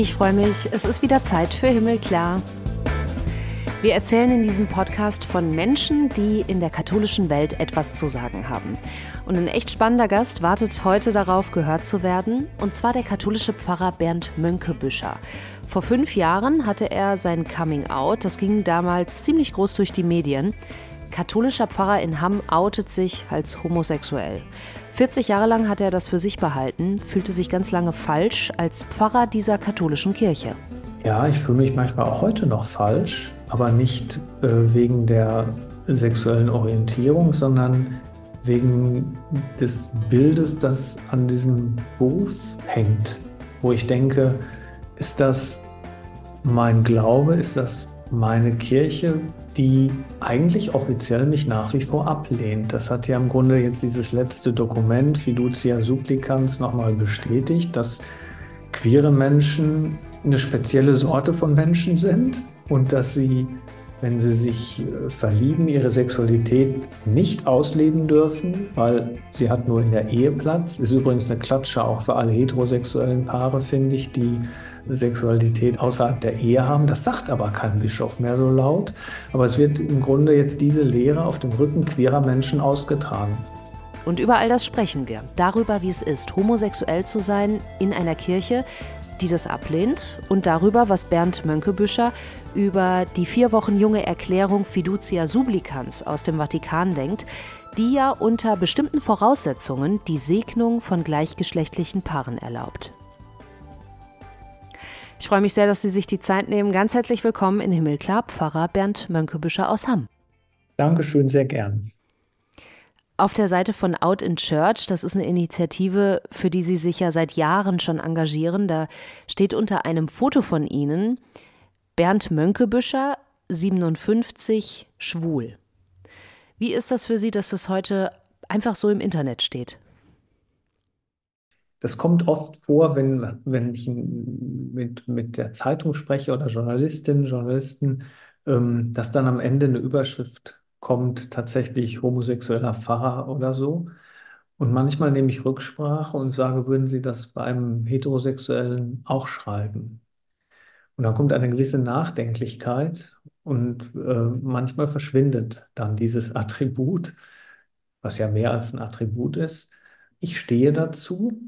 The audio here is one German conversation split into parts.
Ich freue mich, es ist wieder Zeit für Himmelklar. Wir erzählen in diesem Podcast von Menschen, die in der katholischen Welt etwas zu sagen haben. Und ein echt spannender Gast wartet heute darauf, gehört zu werden, und zwar der katholische Pfarrer Bernd Mönkebüscher. Vor fünf Jahren hatte er sein Coming Out, das ging damals ziemlich groß durch die Medien. Katholischer Pfarrer in Hamm outet sich als homosexuell. 40 Jahre lang hat er das für sich behalten, fühlte sich ganz lange falsch als Pfarrer dieser katholischen Kirche. Ja, ich fühle mich manchmal auch heute noch falsch, aber nicht äh, wegen der sexuellen Orientierung, sondern wegen des Bildes, das an diesem Beruf hängt, wo ich denke, ist das mein Glaube, ist das meine Kirche, die eigentlich offiziell mich nach wie vor ablehnt. Das hat ja im Grunde jetzt dieses letzte Dokument Fiducia Supplicans nochmal bestätigt, dass queere Menschen eine spezielle Sorte von Menschen sind und dass sie, wenn sie sich äh, verlieben, ihre Sexualität nicht ausleben dürfen, weil sie hat nur in der Ehe Platz. Ist übrigens eine Klatsche auch für alle heterosexuellen Paare, finde ich, die Sexualität außerhalb der Ehe haben. Das sagt aber kein Bischof mehr so laut. Aber es wird im Grunde jetzt diese Lehre auf dem Rücken queerer Menschen ausgetragen. Und über all das sprechen wir. Darüber, wie es ist, homosexuell zu sein in einer Kirche, die das ablehnt. Und darüber, was Bernd Mönkebüscher über die vier Wochen junge Erklärung Fiducia Supplicans aus dem Vatikan denkt, die ja unter bestimmten Voraussetzungen die Segnung von gleichgeschlechtlichen Paaren erlaubt. Ich freue mich sehr, dass Sie sich die Zeit nehmen. Ganz herzlich willkommen in Himmelklar, Pfarrer Bernd Mönkebüscher aus Hamm. Dankeschön, sehr gern. Auf der Seite von Out in Church, das ist eine Initiative, für die Sie sich ja seit Jahren schon engagieren, da steht unter einem Foto von Ihnen Bernd Mönkebüscher, 57, schwul. Wie ist das für Sie, dass das heute einfach so im Internet steht? Das kommt oft vor, wenn, wenn ich mit, mit der Zeitung spreche oder Journalistinnen, Journalisten, ähm, dass dann am Ende eine Überschrift kommt, tatsächlich homosexueller Pfarrer oder so. Und manchmal nehme ich Rücksprache und sage, würden Sie das bei einem Heterosexuellen auch schreiben? Und dann kommt eine gewisse Nachdenklichkeit und äh, manchmal verschwindet dann dieses Attribut, was ja mehr als ein Attribut ist. Ich stehe dazu,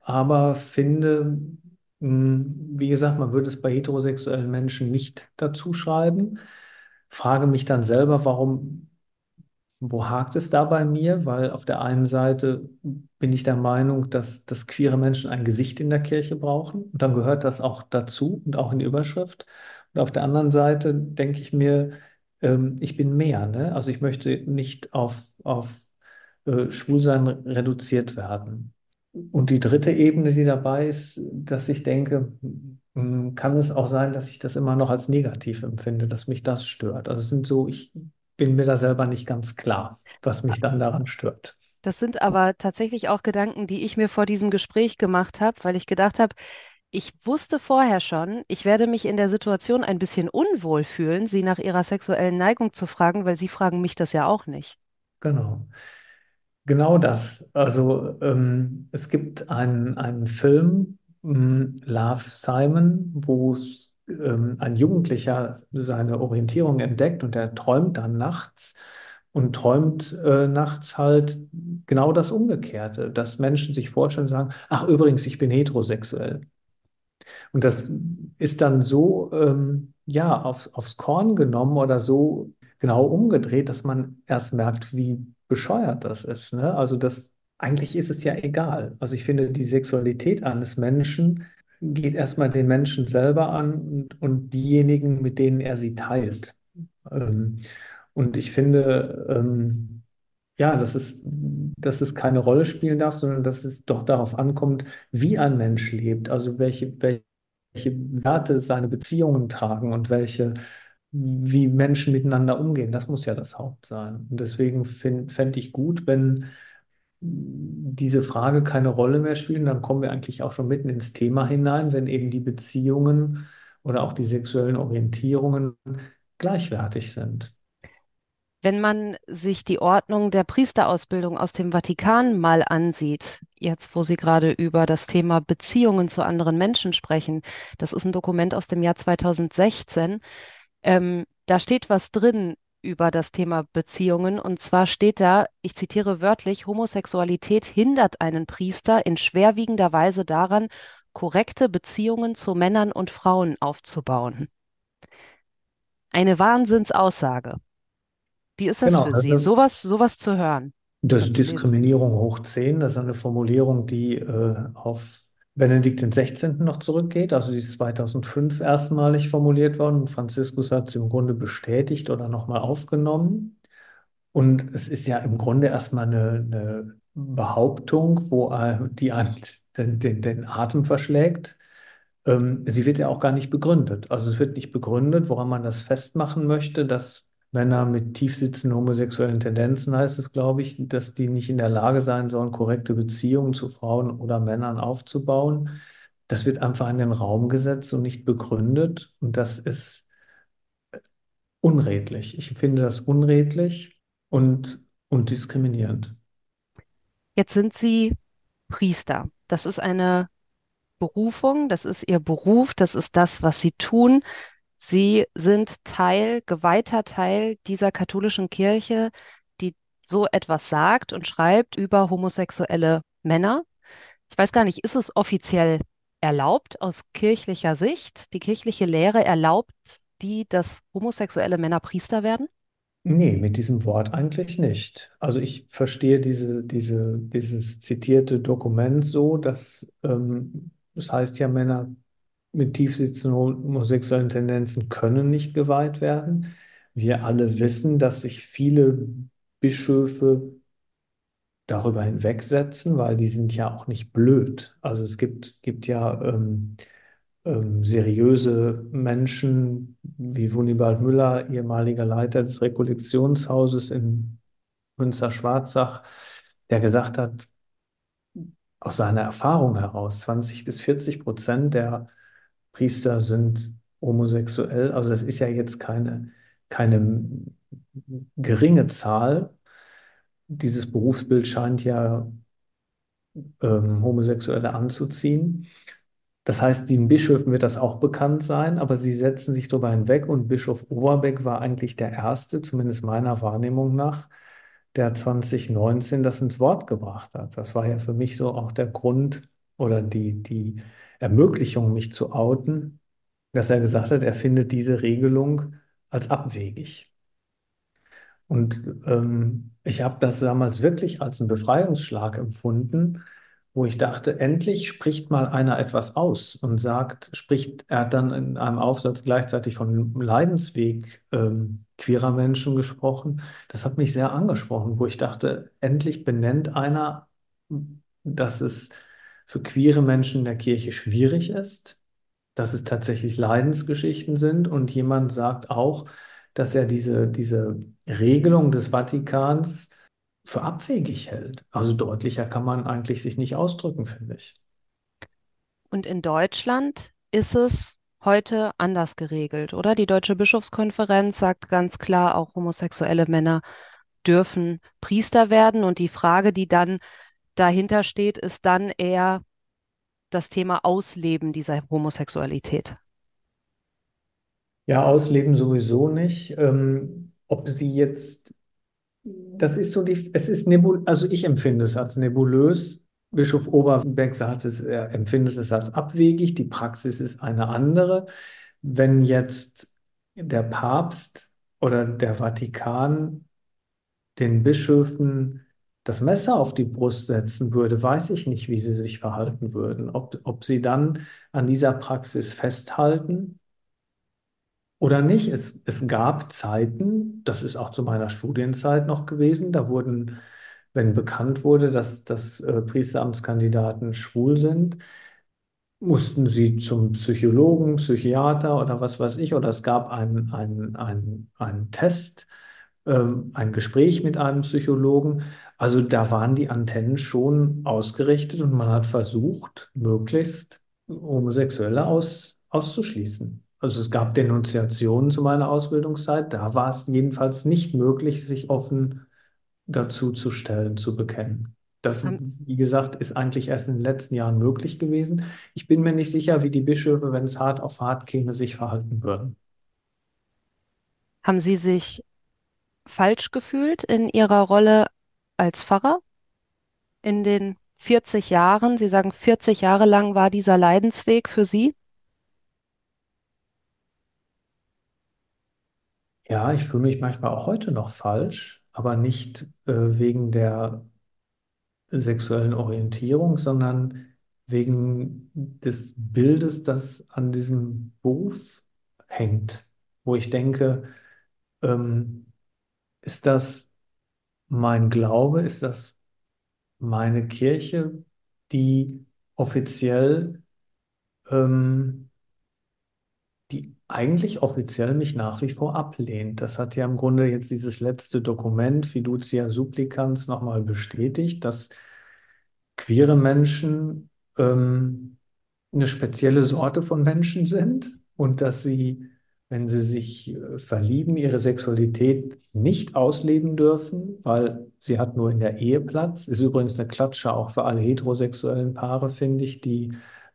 aber finde, hm, wie gesagt, man würde es bei heterosexuellen Menschen nicht dazu schreiben. Frage mich dann selber, warum, wo hakt es da bei mir? Weil auf der einen Seite bin ich der Meinung, dass, dass queere Menschen ein Gesicht in der Kirche brauchen. Und dann gehört das auch dazu und auch in die Überschrift. Und auf der anderen Seite denke ich mir, ähm, ich bin mehr. Ne? Also ich möchte nicht auf, auf äh, Schwulsein reduziert werden. Und die dritte Ebene, die dabei ist, dass ich denke, hm, kann es auch sein, dass ich das immer noch als negativ empfinde, dass mich das stört. Also es sind so, ich bin mir da selber nicht ganz klar, was mich dann daran stört. Das sind aber tatsächlich auch Gedanken, die ich mir vor diesem Gespräch gemacht habe, weil ich gedacht habe, ich wusste vorher schon, ich werde mich in der Situation ein bisschen unwohl fühlen, Sie nach Ihrer sexuellen Neigung zu fragen, weil Sie fragen mich das ja auch nicht. Genau. Genau das. Also ähm, es gibt einen, einen Film, ähm, Love Simon, wo ähm, ein Jugendlicher seine Orientierung entdeckt und er träumt dann nachts und träumt äh, nachts halt genau das Umgekehrte, dass Menschen sich vorstellen und sagen, ach übrigens, ich bin heterosexuell. Und das ist dann so, ähm, ja, aufs, aufs Korn genommen oder so genau umgedreht, dass man erst merkt, wie bescheuert das ist. Ne? Also das, eigentlich ist es ja egal. Also ich finde, die Sexualität eines Menschen geht erstmal den Menschen selber an und, und diejenigen, mit denen er sie teilt. Ähm, und ich finde, ähm, ja, dass es, dass es keine Rolle spielen darf, sondern dass es doch darauf ankommt, wie ein Mensch lebt, also welche, welche Werte seine Beziehungen tragen und welche wie Menschen miteinander umgehen. Das muss ja das Haupt sein. Und deswegen fände ich gut, wenn diese Frage keine Rolle mehr spielt. Dann kommen wir eigentlich auch schon mitten ins Thema hinein, wenn eben die Beziehungen oder auch die sexuellen Orientierungen gleichwertig sind. Wenn man sich die Ordnung der Priesterausbildung aus dem Vatikan mal ansieht, jetzt wo Sie gerade über das Thema Beziehungen zu anderen Menschen sprechen, das ist ein Dokument aus dem Jahr 2016, ähm, da steht was drin über das Thema Beziehungen und zwar steht da, ich zitiere wörtlich, Homosexualität hindert einen Priester in schwerwiegender Weise daran, korrekte Beziehungen zu Männern und Frauen aufzubauen. Eine Wahnsinnsaussage. Wie ist das Genau, für Sie, also sowas, sowas zu hören das ist? Diskriminierung hoch 10, das ist eine Formulierung, die äh, auf Benedikt XVI. noch zurückgeht. Also die ist 2005 erstmalig formuliert worden und Franziskus hat sie im Grunde bestätigt oder nochmal aufgenommen. Und es ist ja im Grunde erstmal eine, eine Behauptung, wo die einem den, den, den Atem verschlägt. Ähm, sie wird ja auch gar nicht begründet. Also es wird nicht begründet, woran man das festmachen möchte, dass Männer mit tiefsitzenden homosexuellen Tendenzen, heißt es, glaube ich, dass die nicht in der Lage sein sollen, korrekte Beziehungen zu Frauen oder Männern aufzubauen. Das wird einfach in den Raum gesetzt und nicht begründet. Und das ist unredlich. Ich finde das unredlich und, und diskriminierend. Jetzt sind Sie Priester. Das ist eine Berufung, das ist Ihr Beruf, das ist das, was Sie tun. Sie sind Teil, geweihter Teil dieser katholischen Kirche, die so etwas sagt und schreibt über homosexuelle Männer. Ich weiß gar nicht, ist es offiziell erlaubt aus kirchlicher Sicht? Die kirchliche Lehre erlaubt die, dass homosexuelle Männer Priester werden? Nee, mit diesem Wort eigentlich nicht. Also ich verstehe diese, diese, dieses zitierte Dokument so, dass ähm, es heißt ja, Männer mit tiefsitzenden homosexuellen Tendenzen können nicht geweiht werden. Wir alle wissen, dass sich viele Bischöfe darüber hinwegsetzen, weil die sind ja auch nicht blöd. Also es gibt, gibt ja ähm, ähm, seriöse Menschen wie Wunibald Müller, ehemaliger Leiter des Rekollektionshauses in Münster-Schwarzach, der gesagt hat, aus seiner Erfahrung heraus, 20 bis 40 Prozent der Priester sind homosexuell. Also das ist ja jetzt keine, keine geringe Zahl. Dieses Berufsbild scheint ja ähm, Homosexuelle anzuziehen. Das heißt, den Bischöfen wird das auch bekannt sein, aber sie setzen sich darüber hinweg und Bischof Overbeck war eigentlich der Erste, zumindest meiner Wahrnehmung nach, der 2019 das ins Wort gebracht hat. Das war ja für mich so auch der Grund oder die, die Ermöglichung, mich zu outen, dass er gesagt hat, er findet diese Regelung als abwegig. Und ähm, ich habe das damals wirklich als einen Befreiungsschlag empfunden, wo ich dachte, endlich spricht mal einer etwas aus und sagt, spricht, er hat dann in einem Aufsatz gleichzeitig von Leidensweg ähm, queerer Menschen gesprochen. Das hat mich sehr angesprochen, wo ich dachte, endlich benennt einer, dass es für queere Menschen in der Kirche schwierig ist, dass es tatsächlich Leidensgeschichten sind und jemand sagt auch, dass er diese, diese Regelung des Vatikans für abwegig hält. Also deutlicher kann man eigentlich sich nicht ausdrücken, finde ich. Und in Deutschland ist es heute anders geregelt, oder? Die Deutsche Bischofskonferenz sagt ganz klar, auch homosexuelle Männer dürfen Priester werden. Und die Frage, die dann dahinter steht, ist dann eher das Thema Ausleben dieser Homosexualität. Ja, ausleben sowieso nicht. Ähm, ob sie jetzt, das ist so die, es ist nebul, also ich empfinde es als nebulös. Bischof Oberbeck sagt es, er empfindet es als abwegig. Die Praxis ist eine andere. Wenn jetzt der Papst oder der Vatikan den Bischöfen das Messer auf die Brust setzen würde, weiß ich nicht, wie sie sich verhalten würden. Ob, ob sie dann an dieser Praxis festhalten oder nicht. Es, es gab Zeiten, das ist auch zu meiner Studienzeit noch gewesen, da wurden, wenn bekannt wurde, dass, dass äh, Priesteramtskandidaten schwul sind, mussten sie zum Psychologen, Psychiater oder was weiß ich, oder es gab einen, einen, einen, einen Test, ähm, ein Gespräch mit einem Psychologen. Also da waren die Antennen schon ausgerichtet und man hat versucht, möglichst Homosexuelle aus, auszuschließen. Also es gab Denunziationen zu meiner Ausbildungszeit. Da war es jedenfalls nicht möglich, sich offen dazu zu stellen, zu bekennen. Das, wie gesagt, ist eigentlich erst in den letzten Jahren möglich gewesen. Ich bin mir nicht sicher, wie die Bischöfe, wenn es hart auf hart käme, sich verhalten würden. haben Sie sich falsch gefühlt in Ihrer Rolle als Pfarrer in den 40 Jahren? Sie sagen, 40 Jahre lang war dieser Leidensweg für Sie. Ja, ich fühle mich manchmal auch heute noch falsch, aber nicht äh, wegen der sexuellen Orientierung, sondern wegen des Bildes, das an diesem Beruf hängt, wo ich denke, ähm, ist das mein Glaube, ist das meine Kirche, die offiziell, ähm, die eigentlich offiziell mich nach wie vor ablehnt. Das hat ja im Grunde jetzt dieses letzte Dokument, Fiducia Supplicans, nochmal bestätigt, dass queere Menschen ähm, eine spezielle Sorte von Menschen sind und dass sie, wenn sie sich äh, verlieben, ihre Sexualität nicht ausleben dürfen, weil sie hat nur in der Ehe Platz. Ist übrigens eine Klatsche auch für alle heterosexuellen Paare, finde ich, die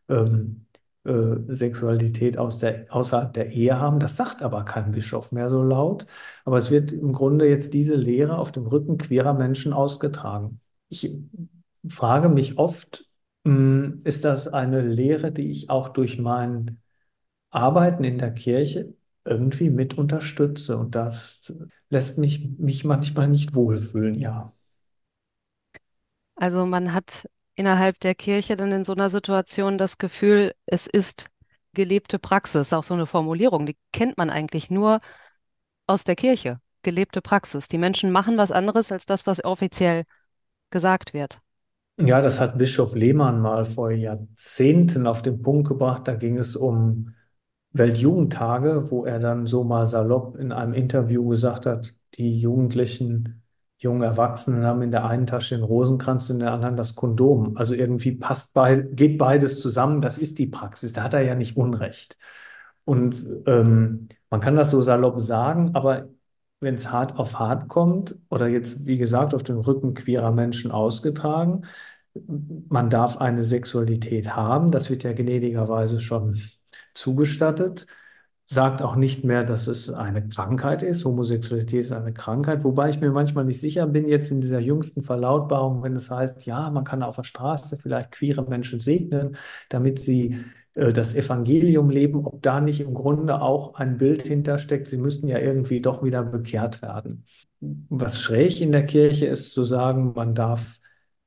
ähm, äh, Sexualität aus der, außerhalb der Ehe haben. Das sagt aber kein Bischof mehr so laut. Aber es wird im Grunde jetzt diese Lehre auf dem Rücken queerer Menschen ausgetragen. Ich frage mich oft, mh, ist das eine Lehre, die ich auch durch mein Arbeiten in der Kirche irgendwie mit unterstütze? Und das lässt mich, mich manchmal nicht wohlfühlen, ja. Also man hat innerhalb der Kirche dann in so einer Situation das Gefühl, es ist gelebte Praxis, auch so eine Formulierung, die kennt man eigentlich nur aus der Kirche. Gelebte Praxis. Die Menschen machen was anderes als das, was offiziell gesagt wird. Ja, das hat Bischof Lehmann mal vor Jahrzehnten auf den Punkt gebracht. Da ging es um Weltjugendtage, wo er dann so mal salopp in einem Interview gesagt hat, die Jugendlichen, jungen Erwachsenen haben in der einen Tasche den Rosenkranz und in der anderen das Kondom. Also irgendwie passt bei, geht beides zusammen. Das ist die Praxis. Da hat er ja nicht Unrecht. Und ähm, man kann das so salopp sagen, aber wenn es hart auf hart kommt oder jetzt, wie gesagt, auf den Rücken queerer Menschen ausgetragen, man darf eine Sexualität haben, das wird ja gnädigerweise schon zugestattet, sagt auch nicht mehr, dass es eine Krankheit ist. Homosexualität ist eine Krankheit, wobei ich mir manchmal nicht sicher bin, jetzt in dieser jüngsten Verlautbarung, wenn es heißt, ja, man kann auf der Straße vielleicht queere Menschen segnen, damit sie äh, das Evangelium leben, ob da nicht im Grunde auch ein Bild hintersteckt, sie müssten ja irgendwie doch wieder bekehrt werden. Was schräg in der Kirche ist, zu sagen, man darf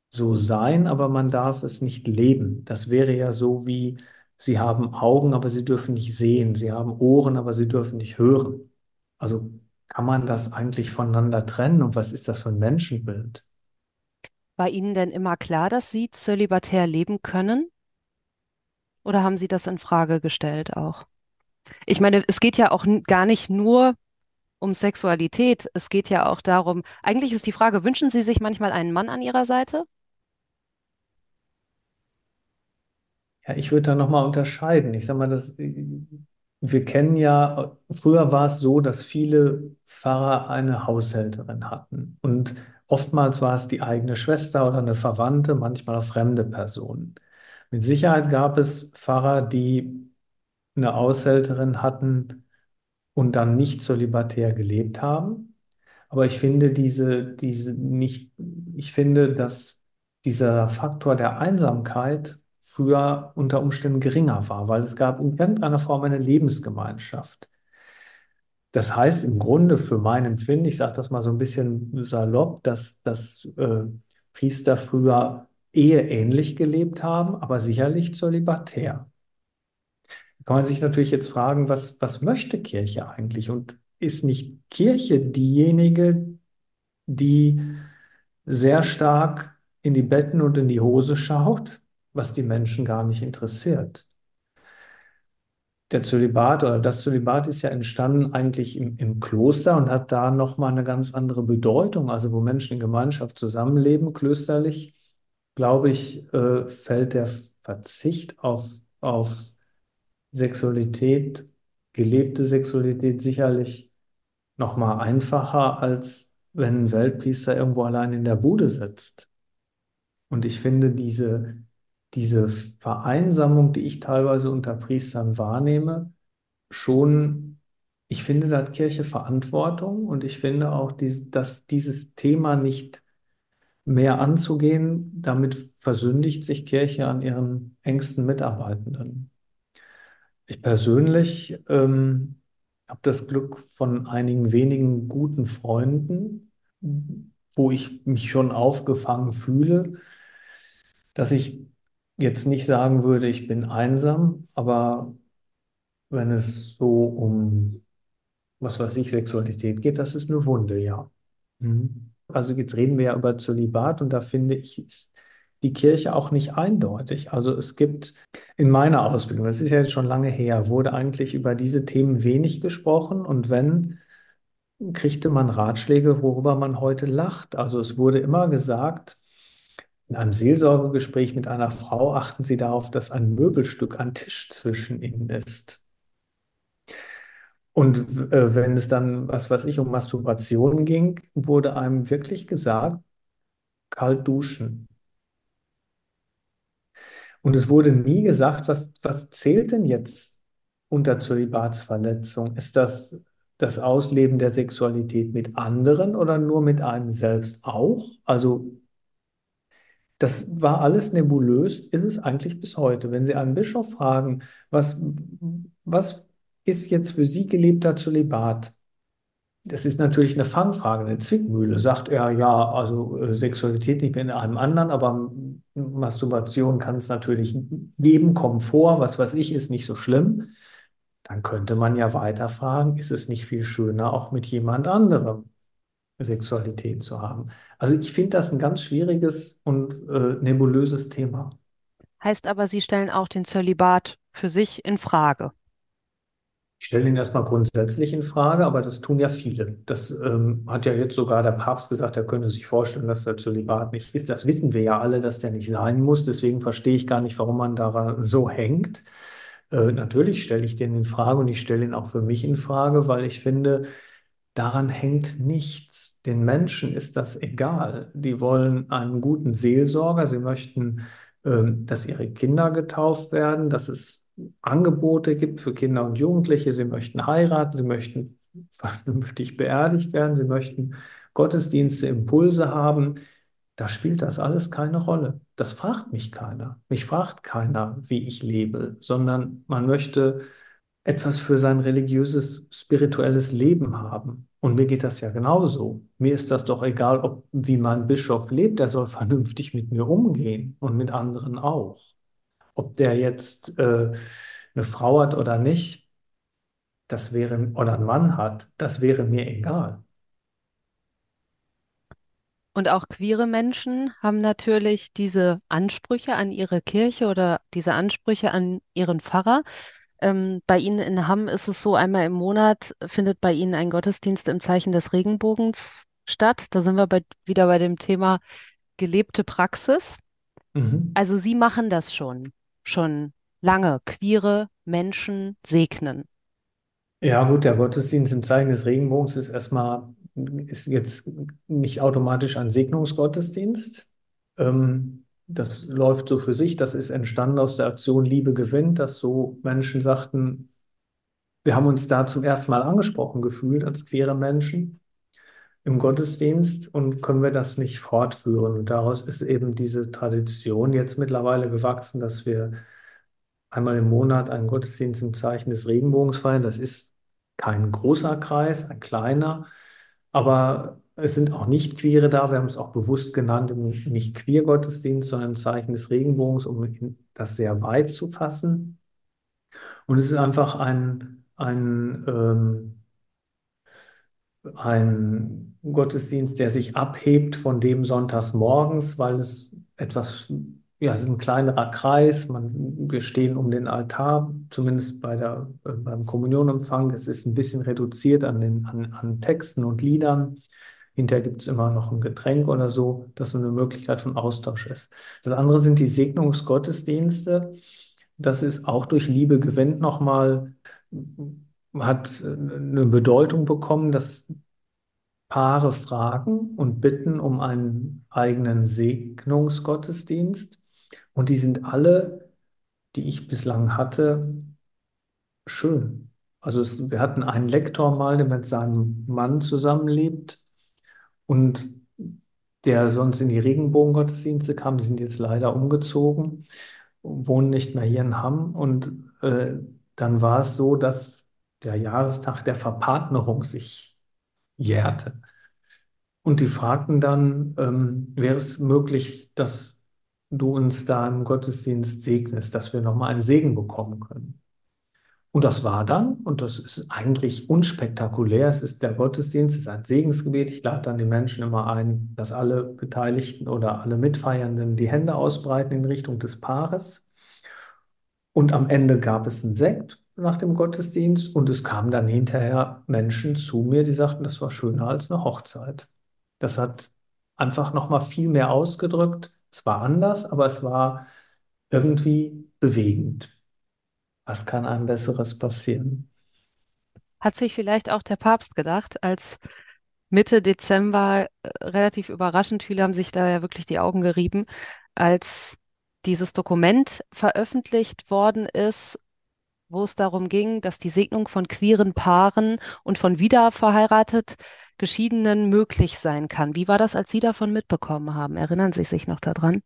so sein, aber man darf es nicht leben. Das wäre ja so wie, sie haben Augen, aber sie dürfen nicht sehen, sie haben Ohren, aber sie dürfen nicht hören. Also kann man das eigentlich voneinander trennen und was ist das für ein Menschenbild? War Ihnen denn immer klar, dass Sie zölibatär leben können? Oder haben Sie das in Frage gestellt auch? Ich meine, es geht ja auch gar nicht nur um Sexualität. Es geht ja auch darum, eigentlich ist die Frage, wünschen Sie sich manchmal einen Mann an Ihrer Seite? Ja, ich würde da nochmal unterscheiden. Ich sage mal, das, wir kennen ja, früher war es so, dass viele Pfarrer eine Haushälterin hatten. Und oftmals war es die eigene Schwester oder eine Verwandte, manchmal auch fremde Personen. Mit Sicherheit gab es Pfarrer, die eine Haushälterin hatten und dann nicht zölibatär gelebt haben. Aber ich finde diese, diese nicht, ich finde, dass dieser Faktor der Einsamkeit früher unter Umständen geringer war, weil es gab in irgendeiner Form eine Lebensgemeinschaft. Das heißt im Grunde für mein Empfinden, ich sage das mal so ein bisschen salopp, dass, dass äh, Priester früher eheähnlich gelebt haben, aber sicherlich zölibatär. Da kann man sich natürlich jetzt fragen, was, was möchte Kirche eigentlich? Und ist nicht Kirche diejenige, die sehr stark in die Betten und in die Hose schaut, was die Menschen gar nicht interessiert? Der Zölibat oder das Zölibat ist ja entstanden eigentlich im, im Kloster und hat da nochmal eine ganz andere Bedeutung. Also wo Menschen in Gemeinschaft zusammenleben, klösterlich, glaube ich, äh, fällt der Verzicht auf, auf Sexualität gelebte Sexualität sicherlich noch mal einfacher, als wenn ein Weltpriester irgendwo allein in der Bude sitzt. Und ich finde diese, diese Vereinsamung, die ich teilweise unter Priestern wahrnehme, schon, ich finde, da hat Kirche Verantwortung und ich finde auch, dass dieses Thema nicht mehr anzugehen, damit versündigt sich Kirche an ihren engsten Mitarbeitenden. Ich persönlich ähm, habe das Glück von einigen wenigen guten Freunden, wo ich mich schon aufgefangen fühle, dass ich jetzt nicht sagen würde, ich bin einsam, aber wenn es so um, was weiß ich, Sexualität geht, das ist eine Wunde, ja. Mhm. Also jetzt reden wir ja über Zölibat und da finde ich, ist die Kirche auch nicht eindeutig. Also es gibt in meiner Ausbildung, das ist ja jetzt schon lange her, wurde eigentlich über diese Themen wenig gesprochen und wenn, kriegte man Ratschläge, worüber man heute lacht. Also es wurde immer gesagt, in einem Seelsorgegespräch mit einer Frau achten Sie darauf, dass ein Möbelstück ein Tisch zwischen Ihnen ist. Und äh, wenn es dann, was weiß ich, um Masturbation ging, wurde einem wirklich gesagt, kalt duschen. Und es wurde nie gesagt, was, was zählt denn jetzt unter Zölibatsverletzung? Ist das das Ausleben der Sexualität mit anderen oder nur mit einem selbst auch? Also das war alles nebulös, ist es eigentlich bis heute. Wenn Sie einen Bischof fragen, was, was ist jetzt für Sie gelebter Zölibat? Das ist natürlich eine Fangfrage, eine Zwickmühle. Sagt er, ja, also äh, Sexualität nicht mehr in einem anderen, aber Masturbation kann es natürlich geben, kommt vor, was weiß ich, ist nicht so schlimm. Dann könnte man ja weiter fragen, ist es nicht viel schöner, auch mit jemand anderem Sexualität zu haben? Also ich finde das ein ganz schwieriges und äh, nebulöses Thema. Heißt aber, Sie stellen auch den Zölibat für sich in Frage. Ich stelle ihn erstmal grundsätzlich in Frage, aber das tun ja viele. Das ähm, hat ja jetzt sogar der Papst gesagt, er könne sich vorstellen, dass der Zölibat nicht ist. Das wissen wir ja alle, dass der nicht sein muss. Deswegen verstehe ich gar nicht, warum man daran so hängt. Äh, natürlich stelle ich den in Frage und ich stelle ihn auch für mich in Frage, weil ich finde, daran hängt nichts. Den Menschen ist das egal. Die wollen einen guten Seelsorger. Sie möchten, äh, dass ihre Kinder getauft werden, dass es Angebote gibt für Kinder und Jugendliche. Sie möchten heiraten, sie möchten vernünftig beerdigt werden, sie möchten Gottesdienste, Impulse haben. Da spielt das alles keine Rolle. Das fragt mich keiner. Mich fragt keiner, wie ich lebe, sondern man möchte etwas für sein religiöses, spirituelles Leben haben. Und mir geht das ja genauso. Mir ist das doch egal, ob wie mein Bischof lebt, der soll vernünftig mit mir umgehen und mit anderen auch. Ob der jetzt äh, eine Frau hat oder nicht, das wäre, oder einen Mann hat, das wäre mir egal. Und auch queere Menschen haben natürlich diese Ansprüche an ihre Kirche oder diese Ansprüche an ihren Pfarrer. Ähm, bei Ihnen in Hamm ist es so, einmal im Monat findet bei Ihnen ein Gottesdienst im Zeichen des Regenbogens statt. Da sind wir bei, wieder bei dem Thema gelebte Praxis. Mhm. Also Sie machen das schon schon lange queere Menschen segnen. Ja, gut, der Gottesdienst im Zeichen des Regenbogens ist erstmal, ist jetzt nicht automatisch ein Segnungsgottesdienst. Ähm, das läuft so für sich. Das ist entstanden aus der Aktion Liebe gewinnt, dass so Menschen sagten, wir haben uns da zum ersten Mal angesprochen gefühlt als queere Menschen im Gottesdienst und können wir das nicht fortführen. Und daraus ist eben diese Tradition jetzt mittlerweile gewachsen, dass wir einmal im Monat einen Gottesdienst im Zeichen des Regenbogens feiern. Das ist kein großer Kreis, ein kleiner, aber es sind auch Nicht-Queere da. Wir haben es auch bewusst genannt, nicht Queer-Gottesdienst, sondern im Zeichen des Regenbogens, um das sehr weit zu fassen. Und es ist einfach ein, ein ähm, ein Gottesdienst, der sich abhebt von dem sonntags morgens, weil es etwas, ja, es ist ein kleinerer Kreis. Man, wir stehen um den Altar, zumindest bei der, äh, beim Kommunionempfang. Es ist ein bisschen reduziert an, den, an, an Texten und Liedern. Hinterher gibt es immer noch ein Getränk oder so, das so eine Möglichkeit von Austausch ist. Das andere sind die Segnungsgottesdienste. Das ist auch durch Liebe gewinnt nochmal hat eine Bedeutung bekommen, dass Paare fragen und bitten um einen eigenen Segnungsgottesdienst. Und die sind alle, die ich bislang hatte, schön. Also es, wir hatten einen Lektor mal, der mit seinem Mann zusammenlebt und der sonst in die Regenbogengottesdienste kam. Die sind jetzt leider umgezogen, wohnen nicht mehr hier in Hamm. Und äh, dann war es so, dass der Jahrestag der Verpartnerung sich jährte. Und die fragten dann, ähm, wäre es möglich, dass du uns da im Gottesdienst segnest, dass wir nochmal einen Segen bekommen können. Und das war dann, und das ist eigentlich unspektakulär, es ist der Gottesdienst, es ist ein Segensgebet. Ich lade dann die Menschen immer ein, dass alle Beteiligten oder alle Mitfeiernden die Hände ausbreiten in Richtung des Paares. Und am Ende gab es einen Sekt nach dem Gottesdienst und es kamen dann hinterher Menschen zu mir, die sagten, das war schöner als eine Hochzeit. Das hat einfach nochmal viel mehr ausgedrückt. Es war anders, aber es war irgendwie bewegend. Was kann einem Besseres passieren? Hat sich vielleicht auch der Papst gedacht, als Mitte Dezember äh, relativ überraschend, viele haben sich da ja wirklich die Augen gerieben, als dieses Dokument veröffentlicht worden ist, wo es darum ging, dass die Segnung von queeren Paaren und von wiederverheiratet Geschiedenen möglich sein kann. Wie war das, als Sie davon mitbekommen haben? Erinnern Sie sich noch daran?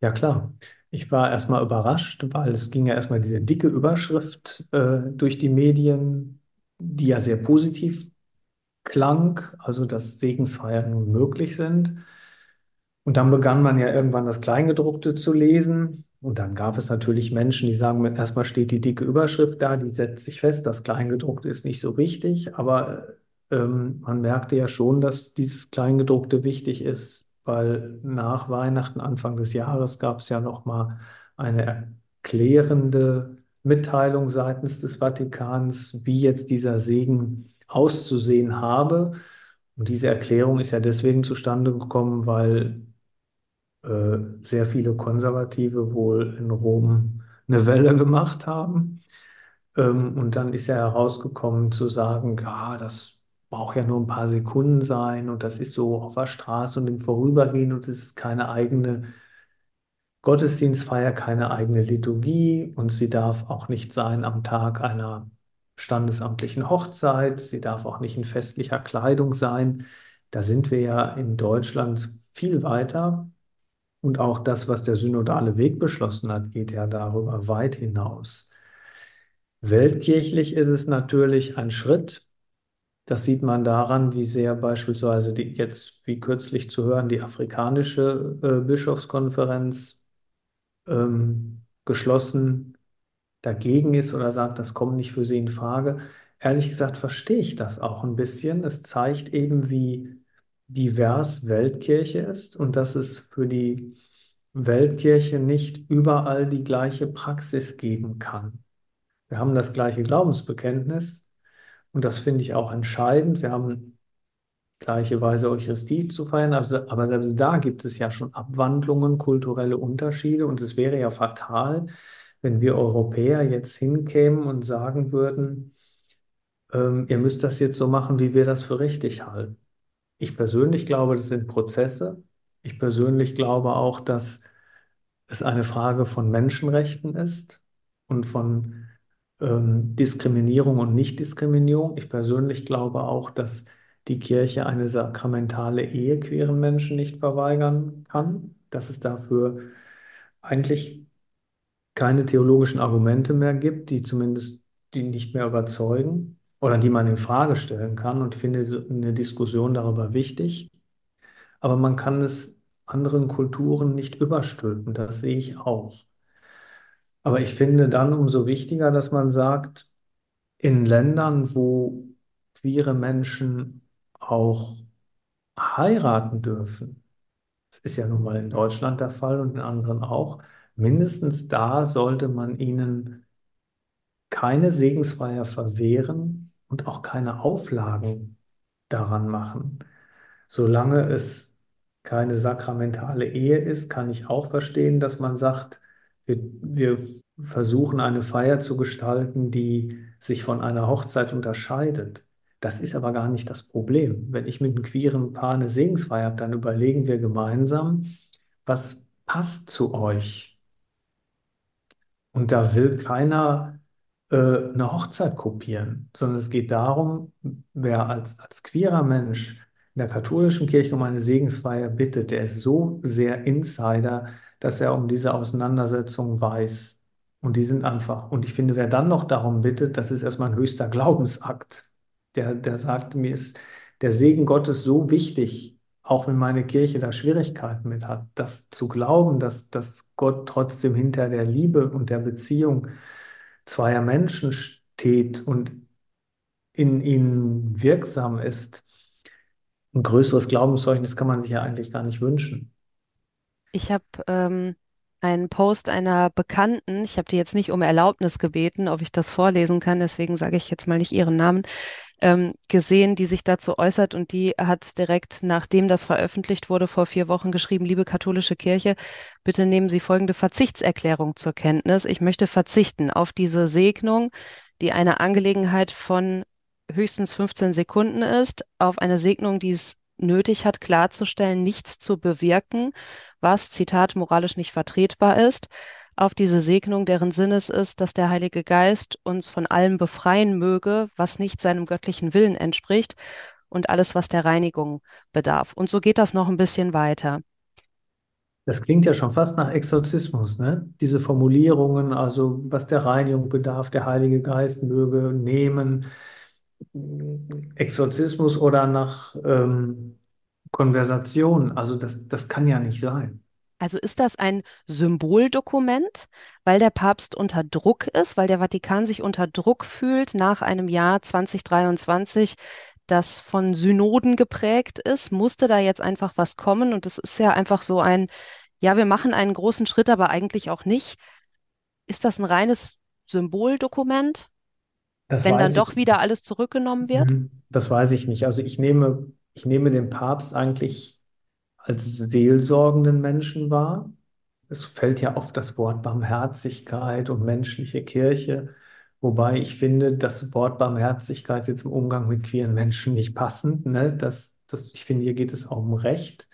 Ja, klar. Ich war erstmal überrascht, weil es ging ja erstmal diese dicke Überschrift äh, durch die Medien, die ja sehr positiv klang, also dass Segensfeiern nun möglich sind. Und dann begann man ja irgendwann das Kleingedruckte zu lesen. Und dann gab es natürlich Menschen, die sagen, erstmal steht die dicke Überschrift da, die setzt sich fest, das Kleingedruckte ist nicht so wichtig, aber ähm, man merkte ja schon, dass dieses Kleingedruckte wichtig ist, weil nach Weihnachten, Anfang des Jahres, gab es ja nochmal eine erklärende Mitteilung seitens des Vatikans, wie jetzt dieser Segen auszusehen habe. Und diese Erklärung ist ja deswegen zustande gekommen, weil äh, sehr viele Konservative wohl in Rom eine Welle gemacht haben. Ähm, und dann ist ja herausgekommen zu sagen, ja, das braucht ja nur ein paar Sekunden sein und das ist so auf der Straße und im Vorübergehen und es ist keine eigene Gottesdienstfeier, keine eigene Liturgie und sie darf auch nicht sein am Tag einer standesamtlichen Hochzeit, sie darf auch nicht in festlicher Kleidung sein. Da sind wir ja in Deutschland viel weiter. Und auch das, was der synodale Weg beschlossen hat, geht ja darüber weit hinaus. Weltkirchlich ist es natürlich ein Schritt. Das sieht man daran, wie sehr beispielsweise die, jetzt, wie kürzlich zu hören, die afrikanische äh, Bischofskonferenz ähm, geschlossen dagegen ist oder sagt, das kommt nicht für sie in Frage. Ehrlich gesagt verstehe ich das auch ein bisschen. Es zeigt eben, wie divers Weltkirche ist und dass es für die Weltkirche nicht überall die gleiche Praxis geben kann. Wir haben das gleiche Glaubensbekenntnis und das finde ich auch entscheidend. Wir haben gleiche Weise Eucharistie zu feiern, aber selbst da gibt es ja schon Abwandlungen, kulturelle Unterschiede und es wäre ja fatal, wenn wir Europäer jetzt hinkämen und sagen würden, ähm, ihr müsst das jetzt so machen, wie wir das für richtig halten. Ich persönlich glaube, das sind Prozesse. Ich persönlich glaube auch, dass es eine Frage von Menschenrechten ist und von ähm, Diskriminierung und Nichtdiskriminierung. Ich persönlich glaube auch, dass die Kirche eine sakramentale Ehe queeren Menschen nicht verweigern kann, dass es dafür eigentlich keine theologischen Argumente mehr gibt, die zumindest die nicht mehr überzeugen oder die man in Frage stellen kann und finde eine Diskussion darüber wichtig. Aber man kann es anderen Kulturen nicht überstülpen, das sehe ich auch. Aber ich finde dann umso wichtiger, dass man sagt, in Ländern, wo queere Menschen auch heiraten dürfen, das ist ja nun mal in Deutschland der Fall und in anderen auch, mindestens da sollte man ihnen keine Segensfeier verwehren und auch keine Auflagen daran machen. Solange es keine sakramentale Ehe ist, kann ich auch verstehen, dass man sagt, wir, wir versuchen eine Feier zu gestalten, die sich von einer Hochzeit unterscheidet. Das ist aber gar nicht das Problem. Wenn ich mit einem queeren Paar eine Segensfeier habe, dann überlegen wir gemeinsam, was passt zu euch. Und da will keiner äh, eine Hochzeit kopieren, sondern es geht darum, wer als, als queerer Mensch in der katholischen Kirche um eine Segensfeier bittet, der ist so sehr Insider, dass er um diese Auseinandersetzung weiß. Und die sind einfach. Und ich finde, wer dann noch darum bittet, das ist erstmal ein höchster Glaubensakt. Der, der sagt, mir ist der Segen Gottes so wichtig, auch wenn meine Kirche da Schwierigkeiten mit hat, das zu glauben, dass, dass Gott trotzdem hinter der Liebe und der Beziehung zweier Menschen steht und in ihnen wirksam ist. Ein größeres Glaubenszeugnis kann man sich ja eigentlich gar nicht wünschen. Ich habe ähm, einen Post einer Bekannten, ich habe die jetzt nicht um Erlaubnis gebeten, ob ich das vorlesen kann, deswegen sage ich jetzt mal nicht ihren Namen, ähm, gesehen, die sich dazu äußert und die hat direkt, nachdem das veröffentlicht wurde, vor vier Wochen geschrieben, liebe katholische Kirche, bitte nehmen Sie folgende Verzichtserklärung zur Kenntnis. Ich möchte verzichten auf diese Segnung, die eine Angelegenheit von höchstens 15 Sekunden ist, auf eine Segnung, die es nötig hat, klarzustellen, nichts zu bewirken, was, Zitat, moralisch nicht vertretbar ist, auf diese Segnung, deren Sinnes ist, dass der Heilige Geist uns von allem befreien möge, was nicht seinem göttlichen Willen entspricht und alles, was der Reinigung bedarf. Und so geht das noch ein bisschen weiter. Das klingt ja schon fast nach Exorzismus, ne? Diese Formulierungen, also was der Reinigung bedarf, der Heilige Geist möge nehmen, Exorzismus oder nach ähm, Konversation. Also das, das kann ja nicht sein. Also ist das ein Symboldokument, weil der Papst unter Druck ist, weil der Vatikan sich unter Druck fühlt nach einem Jahr 2023, das von Synoden geprägt ist? Musste da jetzt einfach was kommen? Und es ist ja einfach so ein, ja, wir machen einen großen Schritt, aber eigentlich auch nicht. Ist das ein reines Symboldokument? Das wenn dann weiß doch ich. wieder alles zurückgenommen wird? Mhm. Das weiß ich nicht. Also ich nehme, ich nehme den Papst eigentlich als seelsorgenden Menschen wahr. Es fällt ja oft das Wort Barmherzigkeit und menschliche Kirche, wobei ich finde, das Wort Barmherzigkeit jetzt im Umgang mit queeren Menschen nicht passend. Ne? Das, das, ich finde, hier geht es auch um Recht.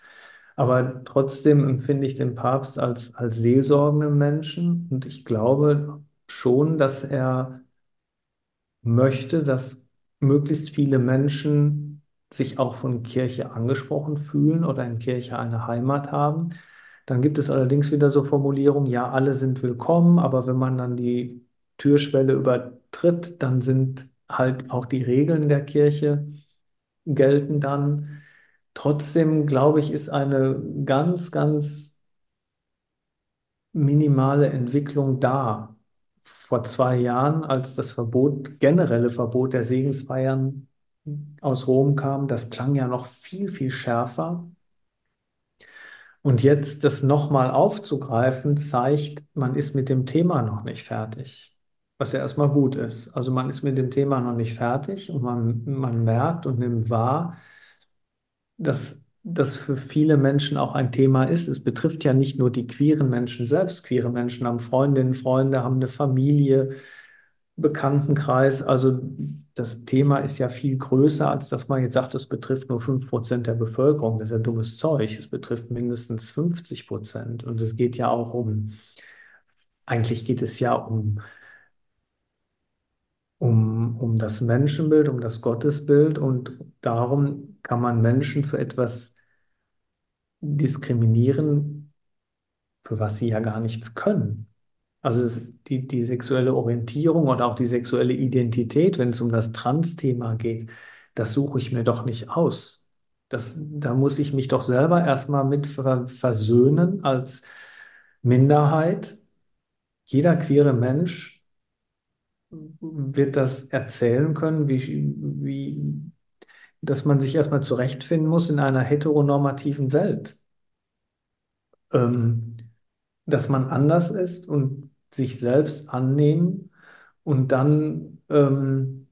Aber trotzdem empfinde ich den Papst als, als seelsorgenden Menschen und ich glaube schon, dass er möchte, dass möglichst viele Menschen sich auch von Kirche angesprochen fühlen oder in Kirche eine Heimat haben. Dann gibt es allerdings wieder so Formulierungen, ja, alle sind willkommen, aber wenn man dann die Türschwelle übertritt, dann sind halt auch die Regeln der Kirche gelten dann. Trotzdem, glaube ich, ist eine ganz, ganz minimale Entwicklung da vor zwei Jahren, als das Verbot, generelle Verbot der Segensfeiern aus Rom kam, das klang ja noch viel, viel schärfer. Und jetzt das nochmal aufzugreifen, zeigt, man ist mit dem Thema noch nicht fertig, was ja erstmal gut ist. Also man ist mit dem Thema noch nicht fertig und man, man merkt und nimmt wahr, dass das für viele Menschen auch ein Thema ist. Es betrifft ja nicht nur die queeren Menschen selbst. Queere Menschen haben Freundinnen, Freunde, haben eine Familie, Bekanntenkreis. Also das Thema ist ja viel größer, als dass man jetzt sagt, es betrifft nur 5% der Bevölkerung. Das ist ja dummes Zeug. Es betrifft mindestens 50 Prozent. Und es geht ja auch um, eigentlich geht es ja um, um, um das Menschenbild, um das Gottesbild. Und darum kann man Menschen für etwas diskriminieren, für was sie ja gar nichts können. Also die, die sexuelle Orientierung und auch die sexuelle Identität, wenn es um das Trans-Thema geht, das suche ich mir doch nicht aus. Das, da muss ich mich doch selber erstmal mit versöhnen als Minderheit. Jeder queere Mensch wird das erzählen können, wie, wie, dass man sich erstmal zurechtfinden muss in einer heteronormativen Welt. Ähm, dass man anders ist und sich selbst annehmen und dann, ähm,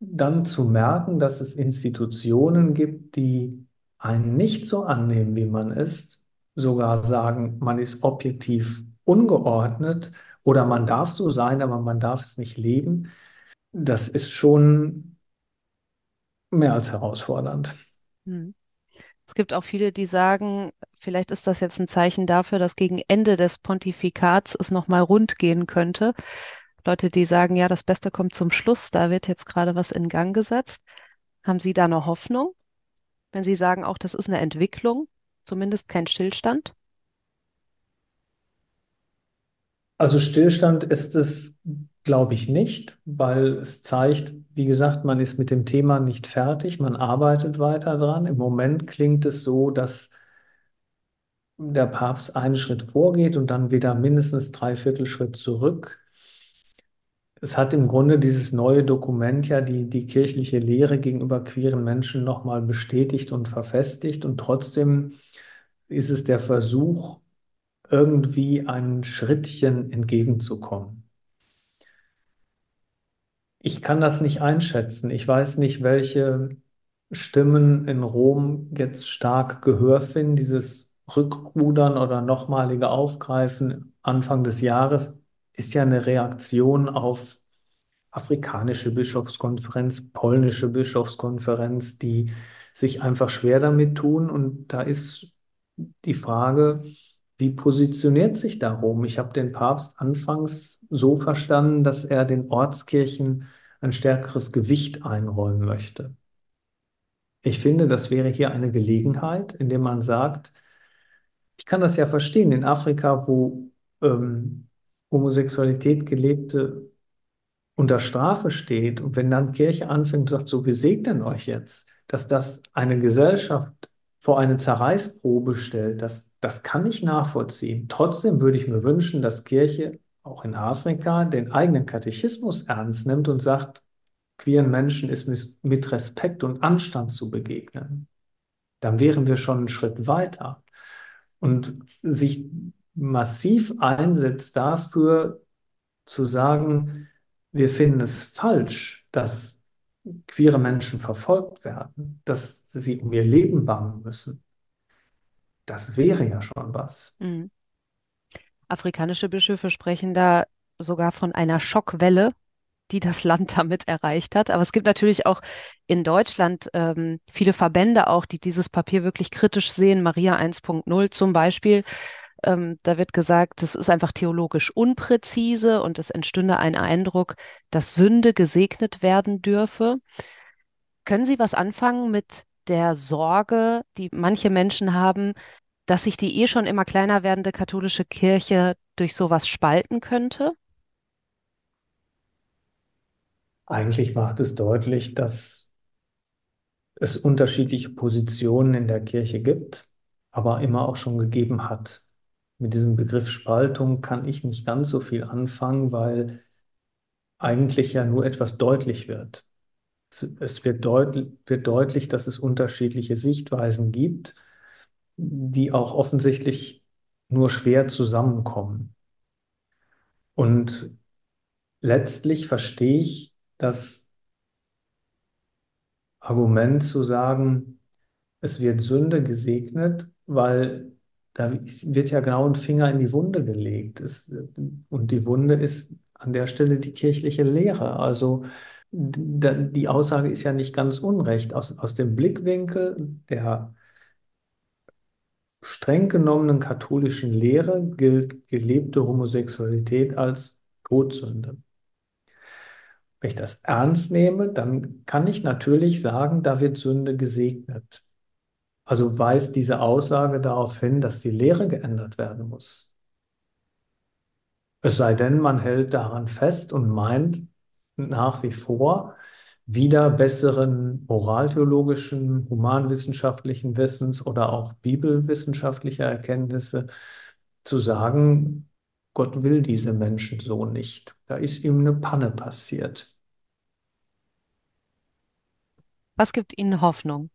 dann zu merken, dass es Institutionen gibt, die einen nicht so annehmen, wie man ist, sogar sagen, man ist objektiv ungeordnet oder man darf so sein, aber man darf es nicht leben das ist schon mehr als herausfordernd. Hm. Es gibt auch viele, die sagen, vielleicht ist das jetzt ein Zeichen dafür, dass gegen Ende des Pontifikats es nochmal rund gehen könnte. Leute, die sagen, ja, das Beste kommt zum Schluss, da wird jetzt gerade was in Gang gesetzt. Haben Sie da eine Hoffnung, wenn Sie sagen, auch das ist eine Entwicklung, zumindest kein Stillstand? Also Stillstand ist es, glaube ich, nicht, weil es zeigt, wie gesagt, man ist mit dem Thema nicht fertig, man arbeitet weiter dran. Im Moment klingt es so, dass der Papst einen Schritt vorgeht und dann wieder mindestens drei Viertelschritt zurück. Es hat im Grunde dieses neue Dokument ja die, die kirchliche Lehre gegenüber queeren Menschen nochmal bestätigt und verfestigt und trotzdem ist es der Versuch, irgendwie ein Schrittchen entgegenzukommen. Ich kann das nicht einschätzen. Ich weiß nicht, welche Stimmen in Rom jetzt stark Gehör finden. Dieses Rückrudern oder nochmalige Aufgreifen Anfang des Jahres ist ja eine Reaktion auf afrikanische Bischofskonferenz, polnische Bischofskonferenz, die sich einfach schwer damit tun. Und da ist die Frage, wie positioniert sich da Rom? Ich habe den Papst anfangs so verstanden, dass er den Ortskirchen ein stärkeres Gewicht einräumen möchte. Ich finde, das wäre hier eine Gelegenheit, in der man sagt, ich kann das ja verstehen, in Afrika, wo ähm, Homosexualität gelebte unter Strafe steht und wenn dann Kirche anfängt und sagt, so, wir segnen euch jetzt, dass das eine Gesellschaft vor eine Zerreißprobe stellt, das, das kann ich nachvollziehen. Trotzdem würde ich mir wünschen, dass Kirche auch in Afrika den eigenen Katechismus ernst nimmt und sagt, queeren Menschen ist mit Respekt und Anstand zu begegnen. Dann wären wir schon einen Schritt weiter. Und sich massiv einsetzt dafür zu sagen, wir finden es falsch, dass queere Menschen verfolgt werden, dass sie um ihr Leben bangen müssen. Das wäre ja schon was. Mhm. Afrikanische Bischöfe sprechen da sogar von einer Schockwelle, die das Land damit erreicht hat. Aber es gibt natürlich auch in Deutschland ähm, viele Verbände auch, die dieses Papier wirklich kritisch sehen. Maria 1.0 zum Beispiel. Ähm, da wird gesagt, das ist einfach theologisch unpräzise und es entstünde ein Eindruck, dass Sünde gesegnet werden dürfe. Können Sie was anfangen mit der Sorge, die manche Menschen haben, dass sich die eh schon immer kleiner werdende katholische Kirche durch sowas spalten könnte? Eigentlich macht es deutlich, dass es unterschiedliche Positionen in der Kirche gibt, aber immer auch schon gegeben hat. Mit diesem Begriff Spaltung kann ich nicht ganz so viel anfangen, weil eigentlich ja nur etwas deutlich wird. Es wird, deut wird deutlich, dass es unterschiedliche Sichtweisen gibt, die auch offensichtlich nur schwer zusammenkommen. Und letztlich verstehe ich das Argument zu sagen, es wird Sünde gesegnet, weil da wird ja genau ein Finger in die Wunde gelegt. Es, und die Wunde ist an der Stelle die kirchliche Lehre. Also die Aussage ist ja nicht ganz unrecht. Aus, aus dem Blickwinkel der streng genommenen katholischen Lehre gilt gelebte Homosexualität als Todsünde. Wenn ich das ernst nehme, dann kann ich natürlich sagen, da wird Sünde gesegnet. Also weist diese Aussage darauf hin, dass die Lehre geändert werden muss. Es sei denn, man hält daran fest und meint nach wie vor, wieder besseren moraltheologischen, humanwissenschaftlichen Wissens oder auch bibelwissenschaftlicher Erkenntnisse zu sagen, Gott will diese Menschen so nicht. Da ist ihm eine Panne passiert. Was gibt Ihnen Hoffnung?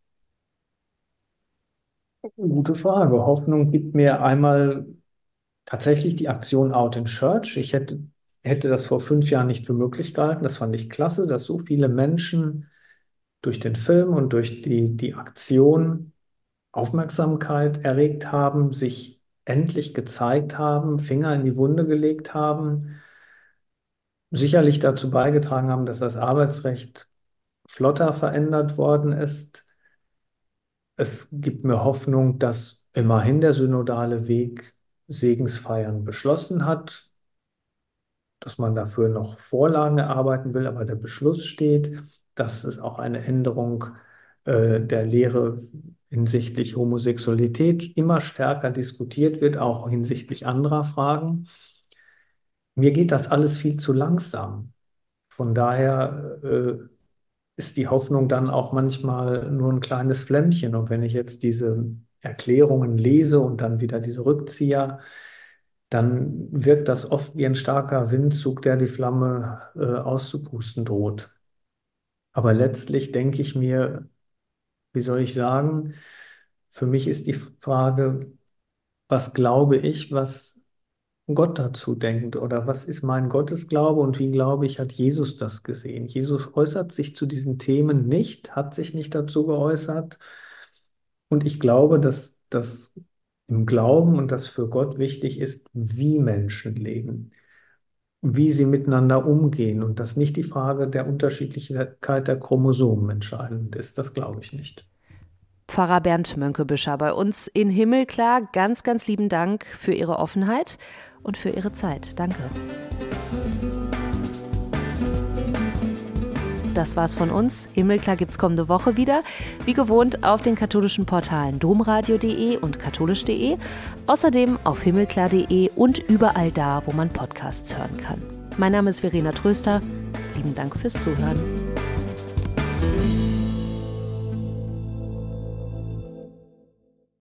Gute Frage. Hoffnung gibt mir einmal tatsächlich die Aktion Out in Church. Ich hätte, hätte das vor fünf Jahren nicht für möglich gehalten. Das fand ich klasse, dass so viele Menschen durch den Film und durch die, die Aktion Aufmerksamkeit erregt haben, sich endlich gezeigt haben, Finger in die Wunde gelegt haben. sicherlich dazu beigetragen haben, dass das Arbeitsrecht flotter verändert worden ist. Es gibt mir Hoffnung, dass immerhin der synodale Weg Segensfeiern beschlossen hat, dass man dafür noch Vorlagen erarbeiten will, aber der Beschluss steht, dass es auch eine Änderung äh, der Lehre hinsichtlich Homosexualität immer stärker diskutiert wird, auch hinsichtlich anderer Fragen. Mir geht das alles viel zu langsam. Von daher äh, ist die Hoffnung dann auch manchmal nur ein kleines Flämmchen. Und wenn ich jetzt diese Erklärungen lese und dann wieder diese Rückzieher, dann wirkt das oft wie ein starker Windzug, der die Flamme äh, auszupusten droht. Aber letztlich denke ich mir, wie soll ich sagen, für mich ist die Frage, was glaube ich, was Gott dazu denkt oder was ist mein Gottesglaube und wie glaube ich, hat Jesus das gesehen? Jesus äußert sich zu diesen Themen nicht, hat sich nicht dazu geäußert. Und ich glaube, dass das im Glauben und das für Gott wichtig ist, wie Menschen leben, wie sie miteinander umgehen und dass nicht die Frage der Unterschiedlichkeit der Chromosomen entscheidend ist. Das glaube ich nicht. Pfarrer Bernd Mönkebüscher bei uns in Himmelklar. Ganz, ganz lieben Dank für Ihre Offenheit und für Ihre Zeit. Danke. Das war's von uns. Himmelklar gibt's kommende Woche wieder. Wie gewohnt auf den katholischen Portalen domradio.de und katholisch.de. Außerdem auf himmelklar.de und überall da, wo man Podcasts hören kann. Mein Name ist Verena Tröster. Lieben Dank fürs Zuhören.